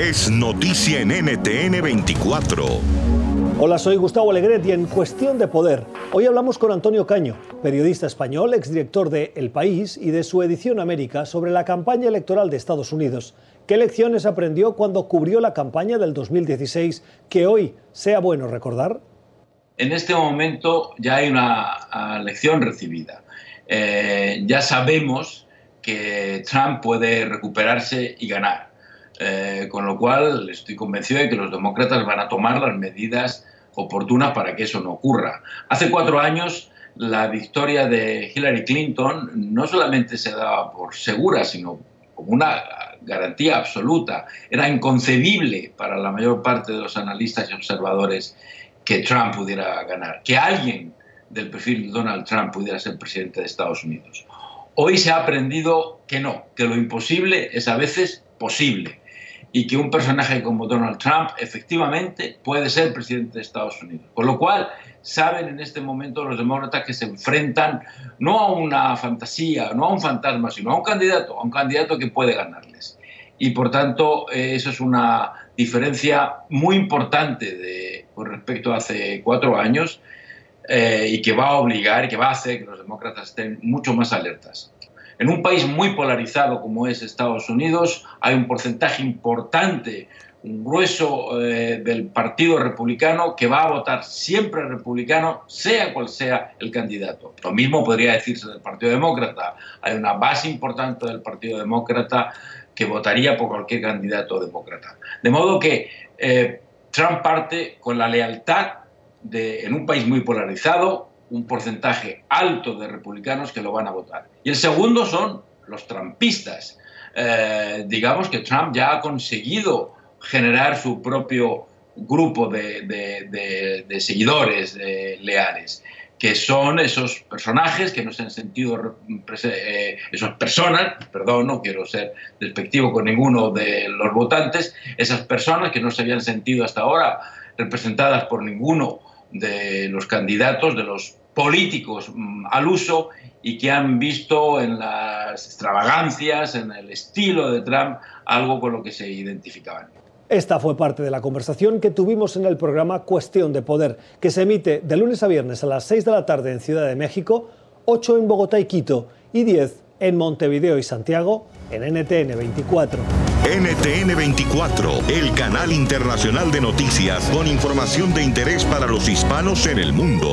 es noticia en NTN 24. Hola, soy Gustavo Alegret y en Cuestión de Poder, hoy hablamos con Antonio Caño, periodista español, exdirector de El País y de su edición América sobre la campaña electoral de Estados Unidos. ¿Qué lecciones aprendió cuando cubrió la campaña del 2016 que hoy sea bueno recordar? En este momento ya hay una lección recibida. Eh, ya sabemos que Trump puede recuperarse y ganar. Eh, con lo cual estoy convencido de que los demócratas van a tomar las medidas oportunas para que eso no ocurra. Hace cuatro años la victoria de Hillary Clinton no solamente se daba por segura, sino como una garantía absoluta. Era inconcebible para la mayor parte de los analistas y observadores que Trump pudiera ganar, que alguien del perfil de Donald Trump pudiera ser presidente de Estados Unidos. Hoy se ha aprendido que no, que lo imposible es a veces posible y que un personaje como Donald Trump efectivamente puede ser presidente de Estados Unidos. Con lo cual, saben en este momento los demócratas que se enfrentan no a una fantasía, no a un fantasma, sino a un candidato, a un candidato que puede ganarles. Y por tanto, eh, eso es una diferencia muy importante con respecto a hace cuatro años eh, y que va a obligar y que va a hacer que los demócratas estén mucho más alertas. En un país muy polarizado como es Estados Unidos, hay un porcentaje importante, un grueso eh, del Partido Republicano que va a votar siempre republicano, sea cual sea el candidato. Lo mismo podría decirse del Partido Demócrata. Hay una base importante del Partido Demócrata que votaría por cualquier candidato demócrata. De modo que eh, Trump parte con la lealtad de, en un país muy polarizado, un porcentaje alto de republicanos que lo van a votar. Y el segundo son los trumpistas. Eh, digamos que Trump ya ha conseguido generar su propio grupo de, seguidores leales, que son esos personajes que no se han sentido, eh, esas personas, perdón, no quiero ser despectivo con ninguno de los votantes, esas personas que no se habían sentido hasta ahora representadas por ninguno de los candidatos, de los políticos mm, al uso y que han visto en las extravagancias, en el estilo de Trump, algo con lo que se identificaban. Esta fue parte de la conversación que tuvimos en el programa Cuestión de Poder, que se emite de lunes a viernes a las 6 de la tarde en Ciudad de México, 8 en Bogotá y Quito y 10 en Montevideo y Santiago en NTN 24. NTN 24, el canal internacional de noticias con información de interés para los hispanos en el mundo.